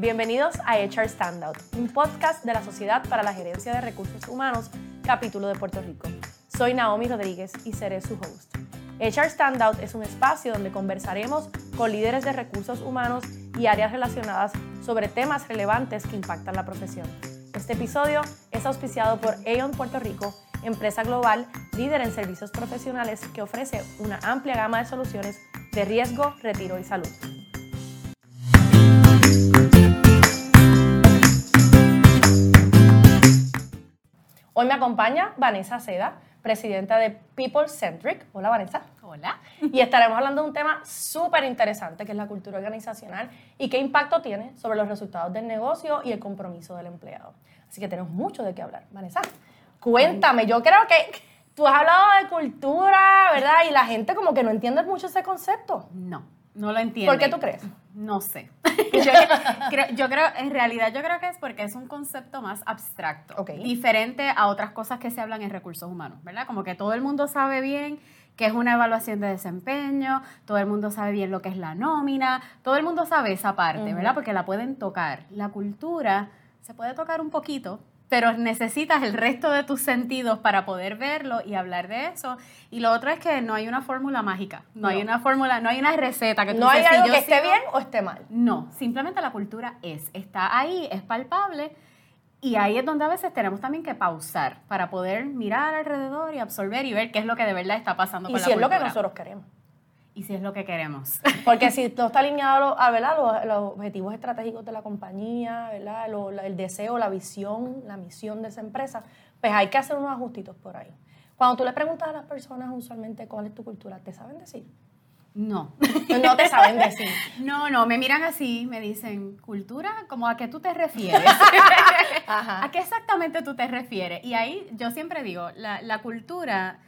Bienvenidos a HR Standout, un podcast de la Sociedad para la Gerencia de Recursos Humanos, capítulo de Puerto Rico. Soy Naomi Rodríguez y seré su host. HR Standout es un espacio donde conversaremos con líderes de recursos humanos y áreas relacionadas sobre temas relevantes que impactan la profesión. Este episodio es auspiciado por Aon Puerto Rico, empresa global líder en servicios profesionales que ofrece una amplia gama de soluciones de riesgo, retiro y salud. Hoy me acompaña Vanessa Seda, presidenta de People Centric. Hola Vanessa. Hola. Y estaremos hablando de un tema súper interesante que es la cultura organizacional y qué impacto tiene sobre los resultados del negocio y el compromiso del empleado. Así que tenemos mucho de qué hablar. Vanessa, cuéntame, yo creo que tú has hablado de cultura, ¿verdad? Y la gente como que no entiende mucho ese concepto. No, no lo entiendo. ¿Por qué tú crees? No sé. yo, creo, yo creo, en realidad yo creo que es porque es un concepto más abstracto, diferente a otras cosas que se hablan en recursos humanos, ¿verdad? Como que todo el mundo sabe bien que es una evaluación de desempeño, todo el mundo sabe bien lo que es la nómina, todo el mundo sabe esa parte, ¿verdad? Porque la pueden tocar. La cultura se puede tocar un poquito, pero necesitas el resto de tus sentidos para poder verlo y hablar de eso. Y lo otro es que no hay una fórmula mágica, no, hay una fórmula, no hay una receta que tú No hay algo que esté bien o esté mal. No, simplemente la cultura es, está ahí, es palpable. Y ahí es donde a veces tenemos también que pausar para poder mirar alrededor y absorber y ver qué es lo que de verdad está pasando y con la cultura. Y si es lo que nosotros queremos y si es lo que queremos. Porque si todo está alineado a ¿verdad? Los, objetivos estratégicos de la compañía, ¿verdad? el deseo, la visión, la misión de esa empresa, pues hay que hacer unos ajustitos por ahí. Cuando tú le preguntas a las personas usualmente cuál es tu cultura, ¿te saben decir? No. No te saben decir. No, no, me miran así, me dicen, ¿cultura? ¿Cómo a qué tú te refieres? ¿A qué exactamente tú te refieres? Y ahí yo siempre digo, la, la cultura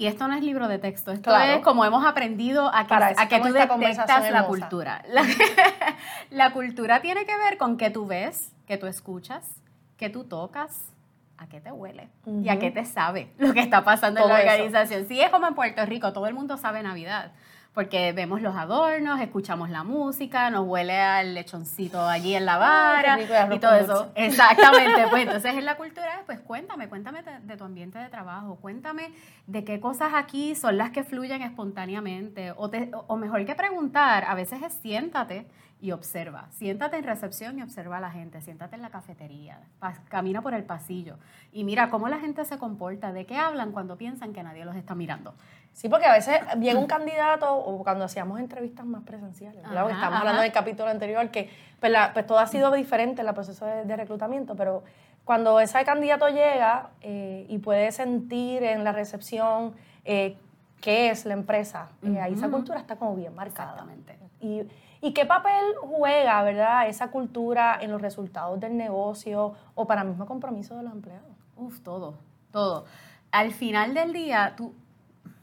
y esto no es libro de texto, esto es como hemos aprendido a que, a que tú detectas la cultura. La, cultura tiene que ver con qué tú ves, qué tú escuchas, qué tú tocas, a qué te huele y a qué te sabe lo que está pasando en la organización. Si es como en Puerto Rico, todo el mundo sabe Navidad porque vemos los adornos, escuchamos la música, nos huele al lechoncito allí en la vara y todo eso. Exactamente, pues entonces en la cultura, pues cuéntame, cuéntame de, tu ambiente de trabajo, cuéntame de qué cosas aquí son las que fluyen espontáneamente, o, o mejor que preguntar, a veces es siéntate y observa. Siéntate en recepción y observa a la gente. Siéntate en la cafetería. camina por el pasillo. Y mira cómo la gente se comporta. ¿De qué hablan cuando piensan que nadie los está mirando? Sí, porque a veces llega un candidato o cuando hacíamos entrevistas más presenciales, ¿verdad? estamos hablando del capítulo anterior, que pues, pues, todo ha sido diferente en el proceso de, reclutamiento, pero cuando ese candidato llega eh, y puede sentir en la recepción eh, qué es la empresa, eh, ahí esa cultura está como bien marcada. Exactamente. Y, ¿Y qué papel juega, verdad, esa cultura en los resultados del negocio o para el mismo compromiso de los empleados? Uf, todo, todo. Al final del día, tú,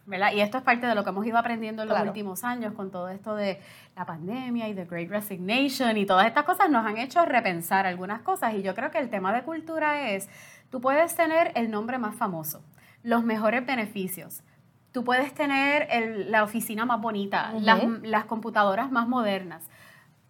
¿verdad? Y esto es parte de lo que hemos ido aprendiendo en los últimos años con todo esto de la pandemia y de Great Resignation y todas estas cosas nos han hecho repensar algunas cosas y yo creo que el tema de cultura es, tú puedes tener el nombre más famoso, los mejores beneficios, tú puedes tener la oficina más bonita, las, computadoras más modernas.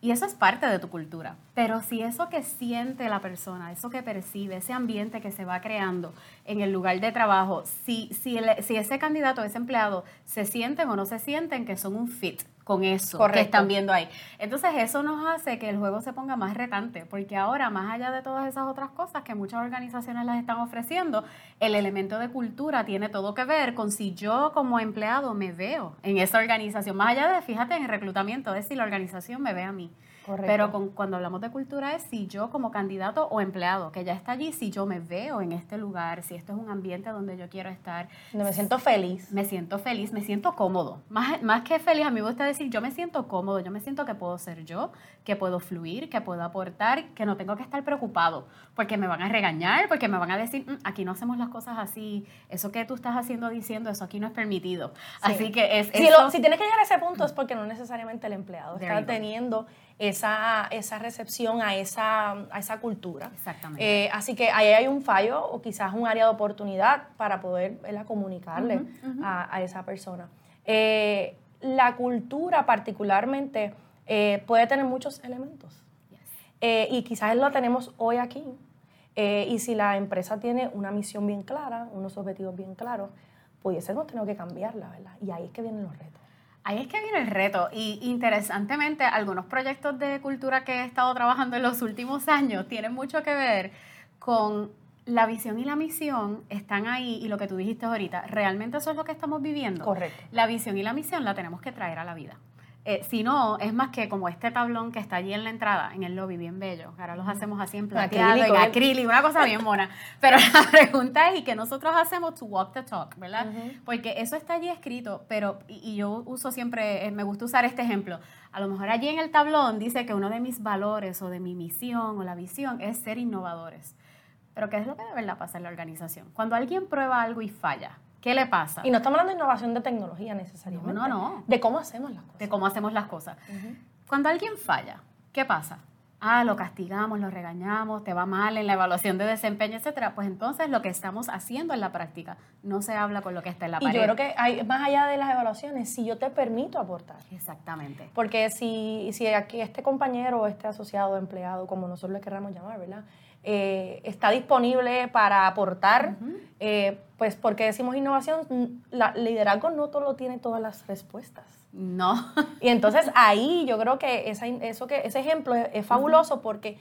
Y eso es parte de tu cultura. Pero si eso que siente la persona, eso que percibe, ese ambiente que se va creando en el lugar de trabajo, si, si, si ese candidato, ese empleado, se sienten o no se sienten que son un fit, con eso que están viendo ahí. Entonces eso nos hace que el juego se ponga más retante, porque ahora, más allá de todas esas otras cosas que muchas organizaciones las están ofreciendo, el elemento de cultura tiene todo que ver con si yo como empleado me veo en esa organización, más allá de, fíjate, en el reclutamiento, es si la organización me ve a mí. Pero con, cuando hablamos de cultura es si yo como candidato o empleado que ya está allí, si yo me veo en este lugar, si esto es un ambiente donde yo quiero estar. me siento feliz. Me siento feliz, me siento cómodo. Más, más que feliz, a mí me gusta decir, yo me siento cómodo, yo me siento que puedo ser yo, que puedo fluir, que puedo aportar, que no tengo que estar preocupado porque me van a regañar, porque me van a decir, mm, aquí no hacemos las cosas así, eso que tú estás haciendo, diciendo, eso aquí no es permitido. Así que es... Si, si tienes que llegar a ese punto es porque no necesariamente el empleado está teniendo esa, esa recepción a esa, a esa cultura. Exactamente. Eh, así que ahí hay un fallo o quizás un área de oportunidad para poder comunicarle A, esa persona. Eh, la cultura particularmente eh, puede tener muchos elementos. Y quizás lo tenemos hoy aquí. Y si la empresa tiene una misión bien clara, unos objetivos bien claros, pudiésemos tener que cambiarla, ¿verdad? Y ahí es que vienen los retos. Ahí es que viene el reto. Y interesantemente, algunos proyectos de cultura que he estado trabajando en los últimos años tienen mucho que ver con la visión y la misión están ahí y lo que tú dijiste ahorita, ¿realmente eso es lo que estamos viviendo? Correcto. La visión y la misión la tenemos que traer a la vida. Eh, si no, es más que como este tablón que está allí en la entrada, en el lobby, bien bello. Ahora los hacemos así en plateado, en acrílico, una cosa bien mona. Pero la pregunta es, ¿y qué nosotros hacemos to walk the talk, verdad? Porque eso está allí escrito, pero, y, yo uso siempre, eh, me gusta usar este ejemplo. A lo mejor allí en el tablón dice que uno de mis valores o de mi misión o la visión es ser innovadores. Pero ¿qué es lo que de verdad pasa en la organización? Cuando alguien prueba algo y falla, ¿Qué le pasa? Y no estamos hablando de innovación de tecnología necesariamente. No, no, De cómo hacemos las cosas. De cómo hacemos las cosas. Cuando alguien falla, ¿qué pasa? Ah, lo castigamos, lo regañamos, te va mal en la evaluación de desempeño, etcétera. Pues entonces lo que estamos haciendo en la práctica no se habla con lo que está en la pared. Y yo creo que hay, más allá de las evaluaciones, si yo te permito aportar. Exactamente. Porque si, si aquí este compañero o este asociado, empleado, como nosotros le queramos llamar, ¿verdad? Eh, está disponible para aportar, eh, pues porque decimos innovación, la, liderazgo no todo tiene todas las respuestas. No. Y entonces ahí yo creo que, esa, eso que ese ejemplo es, fabuloso porque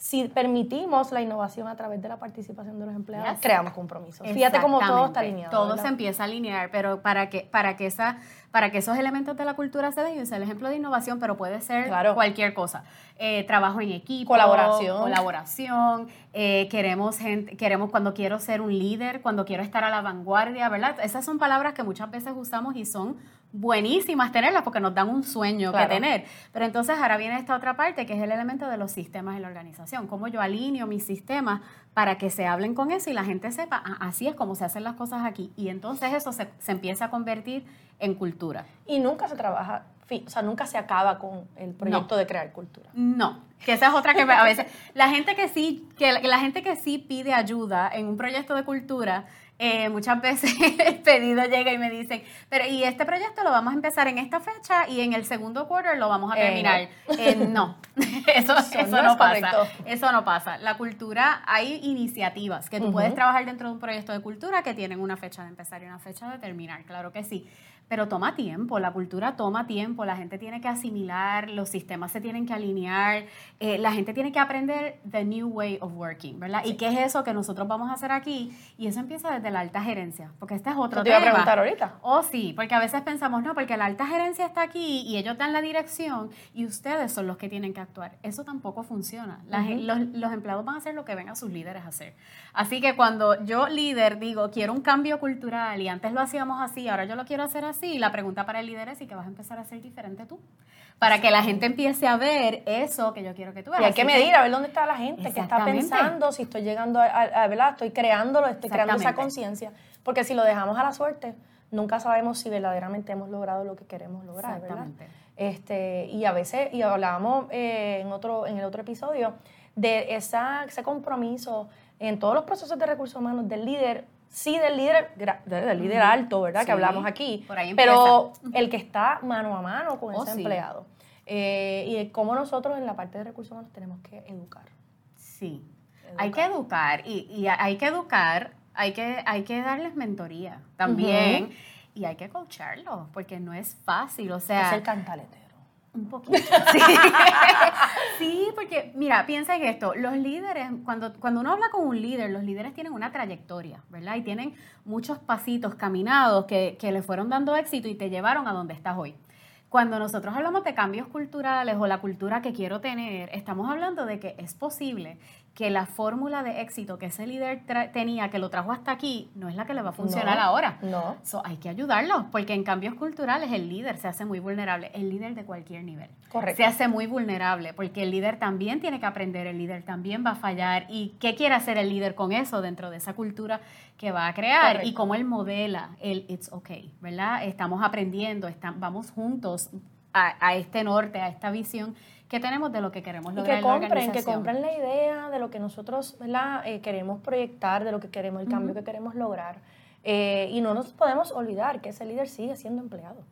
si permitimos la innovación a través de la participación de los empleados, creamos compromisos. Fíjate cómo todo está alineado. Todo se empieza a alinear, pero para que, para que esa para que esos elementos de la cultura se den, es el ejemplo de innovación, pero puede ser cualquier cosa. Eh, trabajo en equipo, colaboración, colaboración eh, queremos gente, queremos cuando quiero ser un líder, cuando quiero estar a la vanguardia, ¿verdad? Esas son palabras que muchas veces usamos y son buenísimas tenerlas porque nos dan un sueño que tener. Pero entonces ahora viene esta otra parte que es el elemento de los sistemas en la organización. Cómo yo alineo mis sistemas para que se hablen con eso y la gente sepa, ah, así es como se hacen las cosas aquí. Y entonces eso se, se empieza a convertir en cultura. Y nunca se trabaja, o sea, nunca se acaba con el proyecto de crear cultura. No, que esa es otra que a veces la gente que sí que la gente que sí pide ayuda en un proyecto de cultura eh, muchas veces el pedido llega y me dicen, pero y este proyecto lo vamos a empezar en esta fecha y en el segundo quarter lo vamos a eh, terminar. Eh, no, eso, eso, no, pasa. Eso no pasa. La cultura, hay iniciativas que tú puedes trabajar dentro de un proyecto de cultura que tienen una fecha de empezar y una fecha de terminar, claro que sí pero toma tiempo, la cultura toma tiempo, la gente tiene que asimilar, los sistemas se tienen que alinear, eh, la gente tiene que aprender the new way of working, ¿verdad? ¿Y qué es eso que nosotros vamos a hacer aquí? Y eso empieza desde la alta gerencia, porque este es otro tema. Te iba a preguntar ahorita. Oh, sí, porque a veces pensamos, no, porque la alta gerencia está aquí y ellos dan la dirección y ustedes son los que tienen que actuar. Eso tampoco funciona. los, los empleados van a hacer lo que ven a sus líderes hacer. Así que cuando yo líder digo, quiero un cambio cultural y antes lo hacíamos así, ahora yo lo quiero hacer así, Sí, la pregunta para el líder es si que vas a empezar a ser diferente tú. Para que la gente empiece a ver eso que yo quiero que tú veas. Y hay que medir, a ver dónde está la gente, qué está pensando, si estoy llegando a, ¿verdad? Estoy creándolo, estoy creando esa conciencia. Porque si lo dejamos a la suerte, nunca sabemos si verdaderamente hemos logrado lo que queremos lograr, Exactamente. Este, y a veces, y hablábamos eh, en, otro, en el otro episodio, de esa, ese compromiso en todos los procesos de recursos humanos del líder sí del líder, del líder alto, ¿verdad? que hablamos aquí, pero el que está mano a mano con oh, ese empleado. Eh, y cómo nosotros en la parte de recursos humanos tenemos que educar. Sí, hay que educar y, hay que educar, hay que, hay que darles mentoría también y hay que coacharlos porque no es fácil, o sea... Es el cantalete. Un poquito. Sí. porque mira, piensa en esto, los líderes, cuando, cuando uno habla con un líder, los líderes tienen una trayectoria, ¿verdad? Y tienen muchos pasitos caminados que, que le fueron dando éxito y te llevaron a donde estás hoy. Cuando nosotros hablamos de cambios culturales o la cultura que quiero tener, estamos hablando de que es posible que la fórmula de éxito que ese líder tenía, que lo trajo hasta aquí, no es la que le va a funcionar ahora. No. So, hay que ayudarlo, porque en cambios culturales el líder se hace muy vulnerable, el líder de cualquier nivel. Correcto. Se hace muy vulnerable, porque el líder también tiene que aprender, el líder también va a fallar. ¿Y qué quiere hacer el líder con eso dentro de esa cultura que va a crear? Y cómo él modela el it's okay, ¿verdad? Estamos aprendiendo, vamos juntos a, a este norte, a esta visión que tenemos de lo que queremos lograr que compren, Que compren la idea de lo que nosotros. Eh, queremos proyectar, de lo que queremos, el cambio que queremos lograr. Eh, y no nos podemos olvidar que ese líder sigue siendo empleado.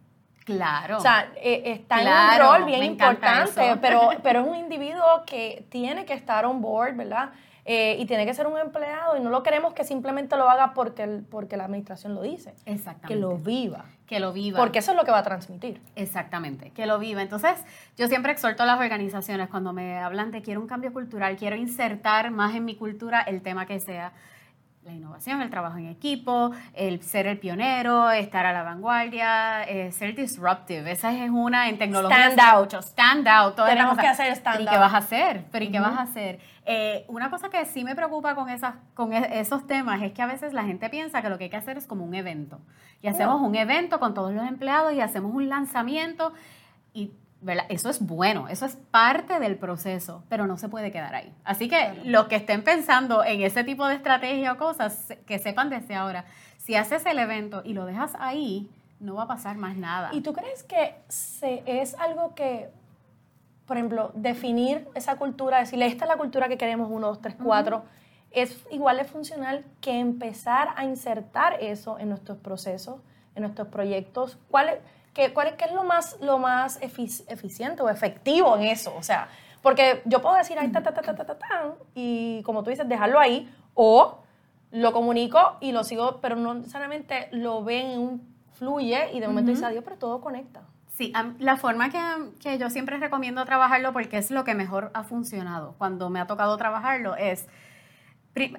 Claro. O sea, eh, está en un rol bien importante, pero, pero es un individuo que tiene que estar on board, ¿verdad? Eh, y tiene que ser un empleado y no lo queremos que simplemente lo haga porque, porque la administración lo dice. Exactamente. Que lo viva. Que lo viva. Porque eso es lo que va a transmitir. Exactamente, que lo viva. Entonces, yo siempre exhorto a las organizaciones cuando me hablan de quiero un cambio cultural, quiero insertar más en mi cultura el tema que sea la innovación, el trabajo en equipo, el ser el pionero, estar a la vanguardia, eh, ser disruptive. Esa es una en tecnología. Stand out. Stand out. Tenemos que hacer stand out. ¿Y qué vas a hacer? ¿Pero y qué vas a hacer? Eh, una cosa que sí me preocupa con, esas, con e, esos temas es que a veces la gente piensa que lo que hay que hacer es como un evento. Y hacemos un evento con todos los empleados y hacemos un lanzamiento y eso es bueno, eso es parte del proceso, pero no se puede quedar ahí. Así que los que estén pensando en ese tipo de estrategia o cosas, que sepan desde ahora, si haces el evento y lo dejas ahí, no va a pasar más nada. ¿Y tú crees que se, es algo que, por ejemplo, definir esa cultura, decirle, esta es la cultura que queremos, uno, dos, tres, cuatro, es igual de funcional que empezar a insertar eso en nuestros procesos, en nuestros proyectos? ¿Cuál es? ¿Qué, cuál, es lo más, lo más eficiente o efectivo en eso? O sea, porque yo puedo decir, ahí, ta, ta, ta, ta, ta, ta, ta, y como tú dices, dejarlo ahí, o lo comunico y lo sigo, pero no necesariamente lo ven, fluye y de momento dice adiós, pero todo conecta. Sí, la forma que, que, yo siempre recomiendo trabajarlo, porque es lo que mejor ha funcionado cuando me ha tocado trabajarlo, es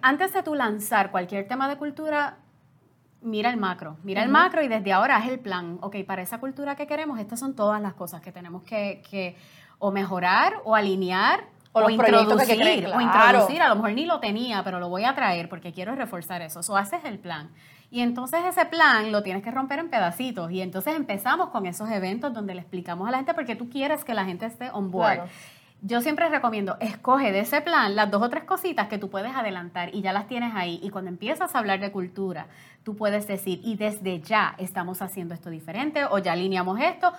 antes de tú lanzar cualquier tema de cultura, mira el macro, mira el macro y desde ahora es el plan. Ok, para esa cultura que queremos, estas son todas las cosas que tenemos que, o mejorar o alinear o, introducir, o introducir, a lo mejor ni lo tenía, pero lo voy a traer porque quiero reforzar eso. O haces el plan. Y entonces ese plan lo tienes que romper en pedacitos. Y entonces empezamos con esos eventos donde le explicamos a la gente porque tú quieres que la gente esté on board yo siempre recomiendo, escoge de ese plan las dos o tres cositas que tú puedes adelantar y ya las tienes ahí. Y cuando empiezas a hablar de cultura, tú puedes decir, y desde ya estamos haciendo esto diferente o ya alineamos esto.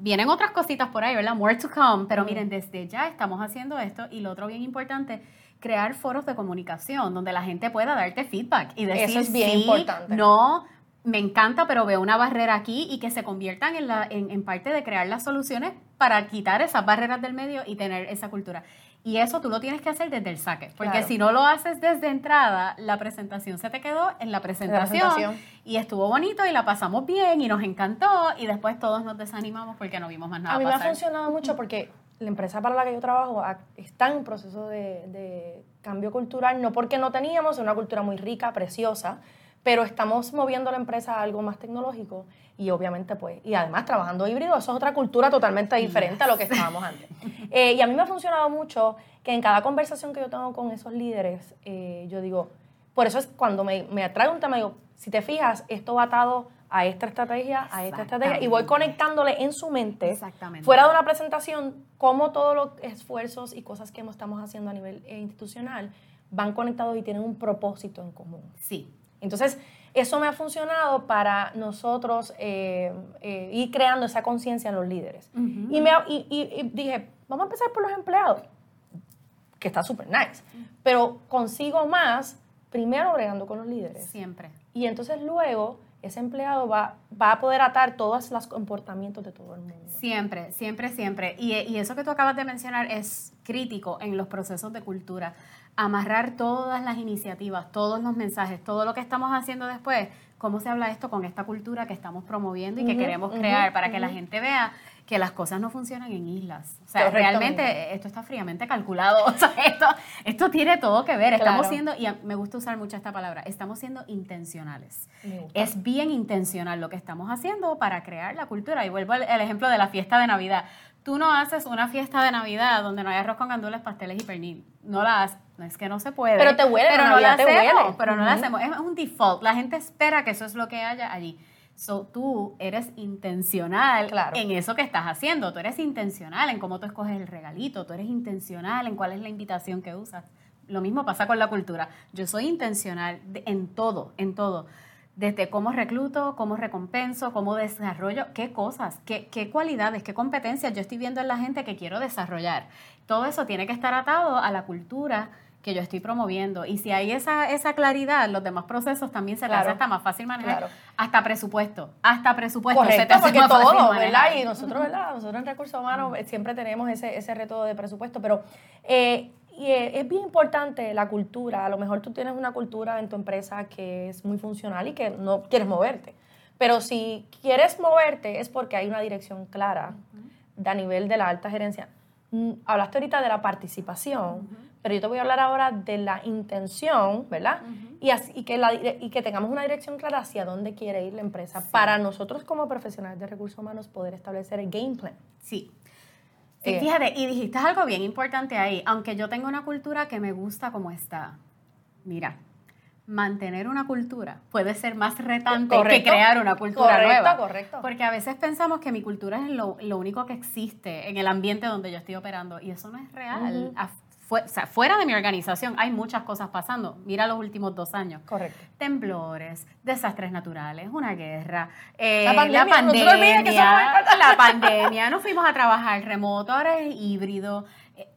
Vienen otras cositas por ahí, ¿verdad? More to come, pero miren, desde ya estamos haciendo esto. Y lo otro bien importante, crear foros de comunicación donde la gente pueda darte feedback y decir, Eso es bien sí, importante. no, me encanta, pero veo una barrera aquí y que se conviertan en, la, en, parte de crear las soluciones para quitar esas barreras del medio y tener esa cultura. Y eso tú lo tienes que hacer desde el saque, porque si no lo haces desde entrada, la presentación se te quedó en la presentación, y estuvo bonito y la pasamos bien y nos encantó y después todos nos desanimamos porque no vimos más nada. A mí me ha funcionado mucho porque la empresa para la que yo trabajo está en proceso de, de cambio cultural, no porque no teníamos una cultura muy rica, preciosa, pero estamos moviendo la empresa a algo más tecnológico y obviamente pues, y además trabajando híbrido, eso es otra cultura totalmente diferente a lo que estábamos antes. Eh, y a mí me ha funcionado mucho que en cada conversación que yo tengo con esos líderes, eh, yo digo, por eso es cuando me, me atrae un tema, digo, si te fijas, esto va atado a esta estrategia, a esta estrategia, y voy conectándole en su mente, fuera de una presentación, cómo todos los esfuerzos y cosas que estamos haciendo a nivel eh, institucional van conectados y tienen un propósito en común. Sí, entonces, eso me ha funcionado para nosotros eh, eh, ir creando esa conciencia en los líderes. y, me, y, dije, vamos a empezar por los empleados, que está súper nice, pero consigo más primero bregando con los líderes. Siempre. Y entonces luego ese empleado va, va a poder atar todos los comportamientos de todo el mundo. Siempre, siempre, siempre. Y, y eso que tú acabas de mencionar es crítico en los procesos de cultura amarrar todas las iniciativas, todos los mensajes, todo lo que estamos haciendo después, cómo se habla esto con esta cultura que estamos promoviendo y que queremos crear para que la gente vea que las cosas no funcionan en islas. O sea, realmente esto está fríamente calculado. O sea, esto, esto tiene todo que ver. Estamos siendo, y me gusta usar mucho esta palabra, estamos siendo intencionales. Es bien intencional lo que estamos haciendo para crear la cultura. Y vuelvo al ejemplo de la fiesta de Navidad. Tú no haces una fiesta de Navidad donde no hay arroz con gandules, pasteles y pernil. No la haces no es que no se puede. Pero te huele, pero no la te hacemos, Pero no la hacemos. Es un default. La gente espera que eso es lo que haya allí. So, tú eres intencional en eso que estás haciendo. Tú eres intencional en cómo tú escoges el regalito. Tú eres intencional en cuál es la invitación que usas. Lo mismo pasa con la cultura. Yo soy intencional en todo, en todo. Desde cómo recluto, cómo recompenso, cómo desarrollo, qué cosas, qué, qué cualidades, qué competencias yo estoy viendo en la gente que quiero desarrollar. Todo eso tiene que estar atado a la cultura que yo estoy promoviendo. Y si hay esa, esa claridad, los demás procesos también se te hace hasta más fácil manejar. Hasta presupuesto, hasta presupuesto. Correcto, porque todo, ¿verdad? Y nosotros, ¿verdad? Nosotros en Recursos Humanos siempre tenemos ese, ese reto de presupuesto, pero... Eh, y es bien importante la cultura. A lo mejor tú tienes una cultura en tu empresa que es muy funcional y que no quieres moverte. Pero si quieres moverte es porque hay una dirección clara a nivel de la alta gerencia. Mm, hablaste ahorita de la participación, pero yo te voy a hablar ahora de la intención, ¿verdad? y, así, que la, y que tengamos una dirección clara hacia dónde quiere ir la empresa para nosotros como profesionales de recursos humanos poder establecer el game plan. Sí. Eh, fíjate, y dijiste algo bien importante ahí, aunque yo tengo una cultura que me gusta como está. Mira, mantener una cultura puede ser más retante que crear una cultura correcto, nueva. Correcto. Porque a veces pensamos que mi cultura es lo, único que existe en el ambiente donde yo estoy operando y eso no es real. Fuera de mi organización hay muchas cosas pasando. Mira los últimos dos años. Correcto. Temblores, desastres naturales, una guerra, eh, la pandemia, la pandemia, la pandemia, nos fuimos a trabajar remoto, ahora es híbrido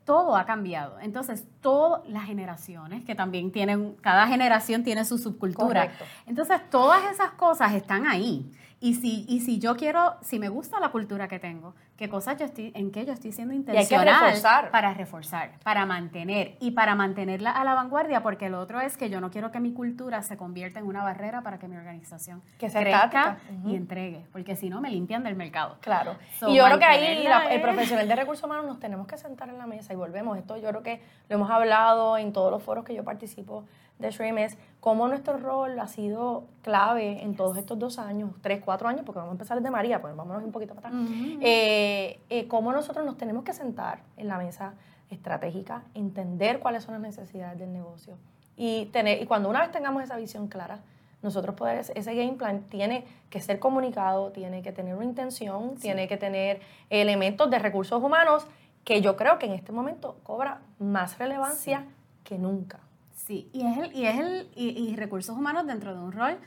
todo ha cambiado. Entonces, todas las generaciones, que también tienen, cada generación tiene su subcultura. Entonces, todas esas cosas están ahí. Y si, y si yo quiero, si me gusta la cultura que tengo, qué cosas yo estoy, en qué yo estoy siendo intencional para reforzar, para mantener y para mantenerla a la vanguardia, porque lo otro es que yo no quiero que mi cultura se convierta en una barrera para que mi organización que crezca y entregue, porque si no me limpian del mercado. Claro. y yo creo que ahí el profesional de recursos humanos nos tenemos que sentar en la mesa y volvemos. Esto yo creo que lo hemos hablado en todos los foros que yo participo de Shrimp es cómo nuestro rol ha sido clave en todos estos dos años, tres, cuatro años, porque vamos a empezar desde María, pues vámonos un poquito para atrás. Eh, eh, cómo nosotros nos tenemos que sentar en la mesa estratégica, entender cuáles son las necesidades del negocio y, tener, y cuando una vez tengamos esa visión clara, nosotros poder, ese game plan tiene que ser comunicado, tiene que tener una intención, tiene que tener elementos de recursos humanos que yo creo que en este momento cobra más relevancia que nunca. Sí, y es el, y es el, y, recursos humanos dentro de un rol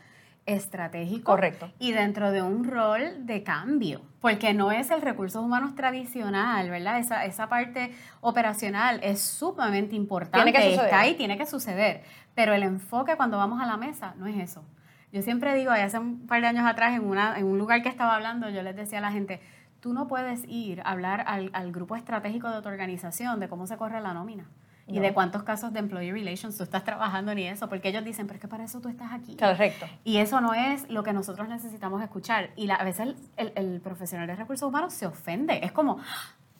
estratégico. Correcto. Y dentro de un rol de cambio, porque no es el recursos humanos tradicional, ¿verdad? Esa, esa parte operacional es sumamente importante. Tiene que. Está ahí, tiene que suceder. Pero el enfoque cuando vamos a la mesa no es eso. Yo siempre digo, hace un par de años atrás, en, una, en un lugar que estaba hablando, yo les decía a la gente, tú no puedes ir a hablar al, al grupo estratégico de tu organización de cómo se corre la nómina y de cuántos casos de employee relations tú estás trabajando ni eso, porque ellos dicen, pero es que para eso tú estás aquí. Correcto. Y eso no es lo que nosotros necesitamos escuchar. Y a veces el, el, profesional de recursos humanos se ofende. Es como,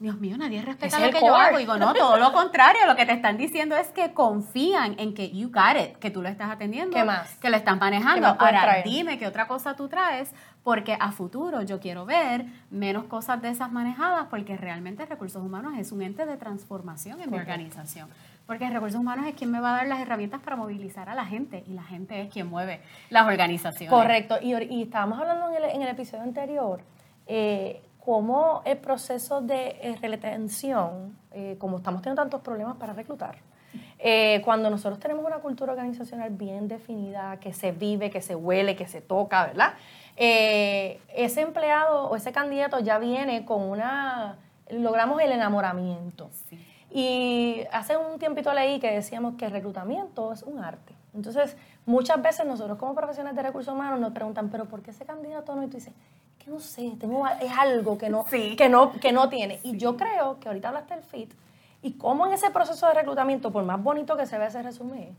Dios mío, nadie respeta lo que yo hago. Digo, no, todo lo contrario. Lo que te están diciendo es que confían en que you got it, que tú lo estás atendiendo. ¿Qué más? Que lo están manejando. Ahora, dime qué otra cosa tú traes, porque a futuro yo quiero ver menos cosas de esas manejadas, porque realmente recursos humanos es un ente de transformación en mi organización. Porque recursos humanos es quien me va a dar las herramientas para movilizar a la gente y la gente es quien mueve las organizaciones. Correcto. Y, y estábamos hablando en el, en el episodio anterior. Eh, cómo el proceso de eh, retención, eh, como estamos teniendo tantos problemas para reclutar, eh, cuando nosotros tenemos una cultura organizacional bien definida, que se vive, que se huele, que se toca, ¿verdad? ese empleado o ese candidato ya viene con una, logramos el enamoramiento. Y hace un tiempito leí que decíamos que el reclutamiento es un arte. Entonces, muchas veces nosotros como profesionales de recursos humanos nos preguntan, pero ¿por qué ese candidato no? Y tú dices, que no sé, tengo, es algo que no, que no, que no tiene. Y yo creo que ahorita hablaste del fit y cómo en ese proceso de reclutamiento, por más bonito que se vea ese resumen,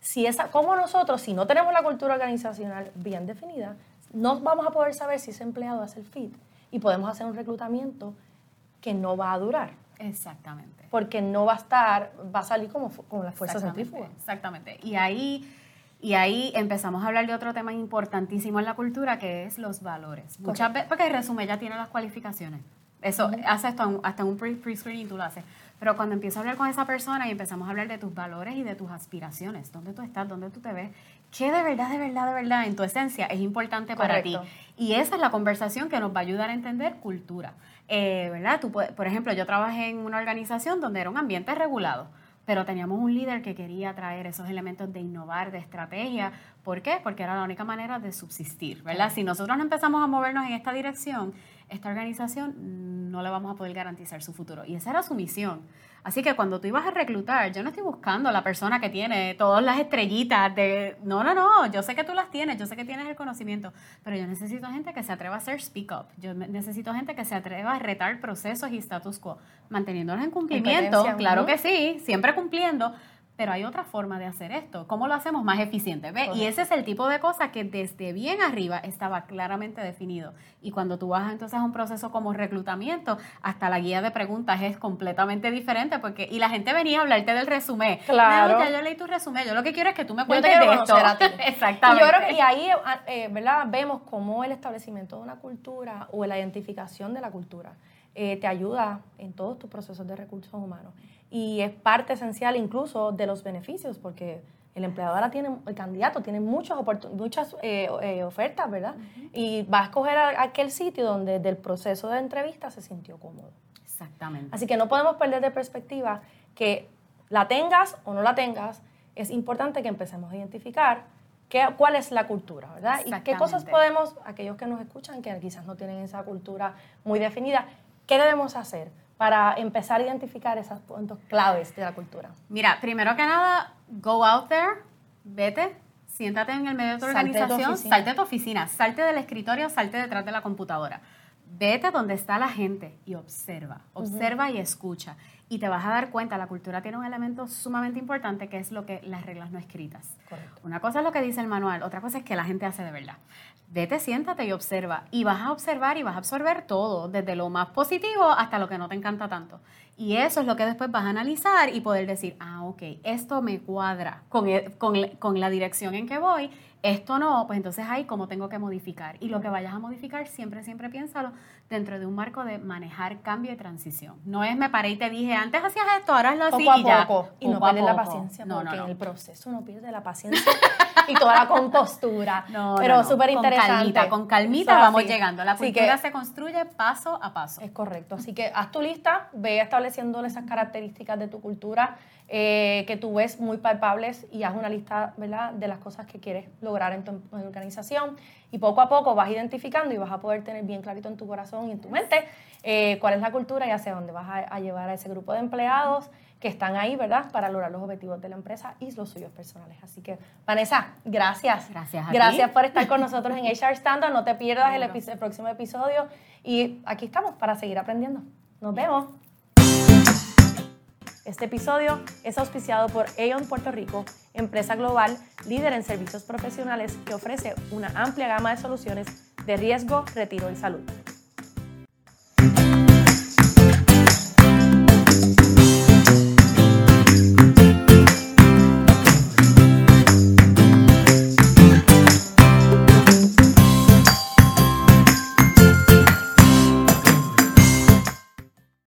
si esa, cómo nosotros, si no tenemos la cultura organizacional bien definida, no vamos a poder saber si ese empleado hace el fit y podemos hacer un reclutamiento que no va a durar. Exactamente. Porque no va a estar, va a salir como, como las fuerzas centrífugas. Exactamente. Y ahí y ahí empezamos a hablar de otro tema importantísimo en la cultura, que es los valores. Muchas veces, porque el resumen ya tiene las cualificaciones. Eso, hace esto hasta un pre-screening tú lo haces. Pero cuando empiezo a hablar con esa persona y empezamos a hablar de tus valores y de tus aspiraciones, dónde tú estás, dónde tú te ves, qué de verdad, de verdad, de verdad, en tu esencia es importante para ti. Y esa es la conversación que nos va a ayudar a entender cultura. Eh, ¿Verdad? Tú, por ejemplo, yo trabajé en una organización donde era un ambiente regulado pero teníamos un líder que quería traer esos elementos de innovar, de estrategia. ¿Por qué? Porque era la única manera de subsistir, ¿verdad? Si nosotros no empezamos a movernos en esta dirección, esta organización no le vamos a poder garantizar su futuro. Y esa era su misión. Así que cuando tú ibas a reclutar, yo no estoy buscando la persona que tiene todas las estrellitas de... No, no, no, yo sé que tú las tienes, yo sé que tienes el conocimiento, pero yo necesito gente que se atreva a hacer speak up. Yo necesito gente que se atreva a retar procesos y status quo, manteniéndolos en cumplimiento, claro que sí, siempre cumpliendo, pero hay otra forma de hacer esto. ¿Cómo lo hacemos más eficiente? ¿Ve? Y ese es el tipo de cosa que desde bien arriba estaba claramente definido. Y cuando tú vas entonces a un proceso como reclutamiento, hasta la guía de preguntas es completamente diferente. porque Y la gente venía a hablarte del resumen. Claro. yo leí tu resumen. Yo lo que quiero es que tú me cuentes de esto. Exactamente. Y yo creo que ahí eh, ¿verdad? vemos cómo el establecimiento de una cultura o la identificación de la cultura eh, te ayuda en todos tus procesos de recursos humanos y es parte esencial incluso de los beneficios, porque el empleador tiene, el candidato tiene muchas, muchas eh, eh, ofertas, ¿verdad? Y va a escoger aquel sitio donde del proceso de entrevista se sintió cómodo. Exactamente. Así que no podemos perder de perspectiva que la tengas o no la tengas, es importante que empecemos a identificar qué, cuál es la cultura, ¿verdad? Y qué cosas podemos, aquellos que nos escuchan, que quizás no tienen esa cultura muy definida, ¿qué debemos hacer? Para empezar a identificar esos puntos claves de la cultura? Mira, primero que nada, go out there, vete, siéntate en el medio de tu organización, salte de tu oficina, salte del escritorio, salte detrás de la computadora. Vete donde está la gente y observa, observa y escucha. Y te vas a dar cuenta, la cultura tiene un elemento sumamente importante que es lo que las reglas no escritas. Correcto. Una cosa es lo que dice el manual, otra cosa es que la gente hace de verdad vete, siéntate y observa. Y vas a observar y vas a absorber todo, desde lo más positivo hasta lo que no te encanta tanto. Y eso es lo que después vas a analizar y poder decir, ah, ok, esto me cuadra con, con, con la dirección en que voy esto no, pues entonces ahí cómo tengo que modificar. Y lo que vayas a modificar, siempre, siempre piénsalo dentro de un marco de manejar cambio y transición. No es me paré y te dije, antes hacías esto, ahora es lo así y ya. Y no pierdes la paciencia, porque en el proceso no pierde la paciencia y toda la compostura. Pero súper interesante. Con calmita, con calmita vamos llegando. La cultura se construye paso a paso. Es correcto. Así que haz tu lista, ve estableciendo esas características de tu cultura eh, que tú ves muy palpables y haz una lista ¿verdad? de las cosas que quieres lograr en tu organización y poco a poco vas identificando y vas a poder tener bien clarito en tu corazón y en tu mente eh, cuál es la cultura y hacia dónde vas a, llevar a ese grupo de empleados que están ahí, ¿verdad? Para lograr los objetivos de la empresa y los suyos personales. Así que, Vanessa, gracias. Gracias Gracias por estar con nosotros en HR Standard. No te pierdas el, el próximo episodio. Y aquí estamos para seguir aprendiendo. Nos vemos. Este episodio es auspiciado por Aon Puerto Rico, empresa global líder en servicios profesionales que ofrece una amplia gama de soluciones de riesgo, retiro y salud.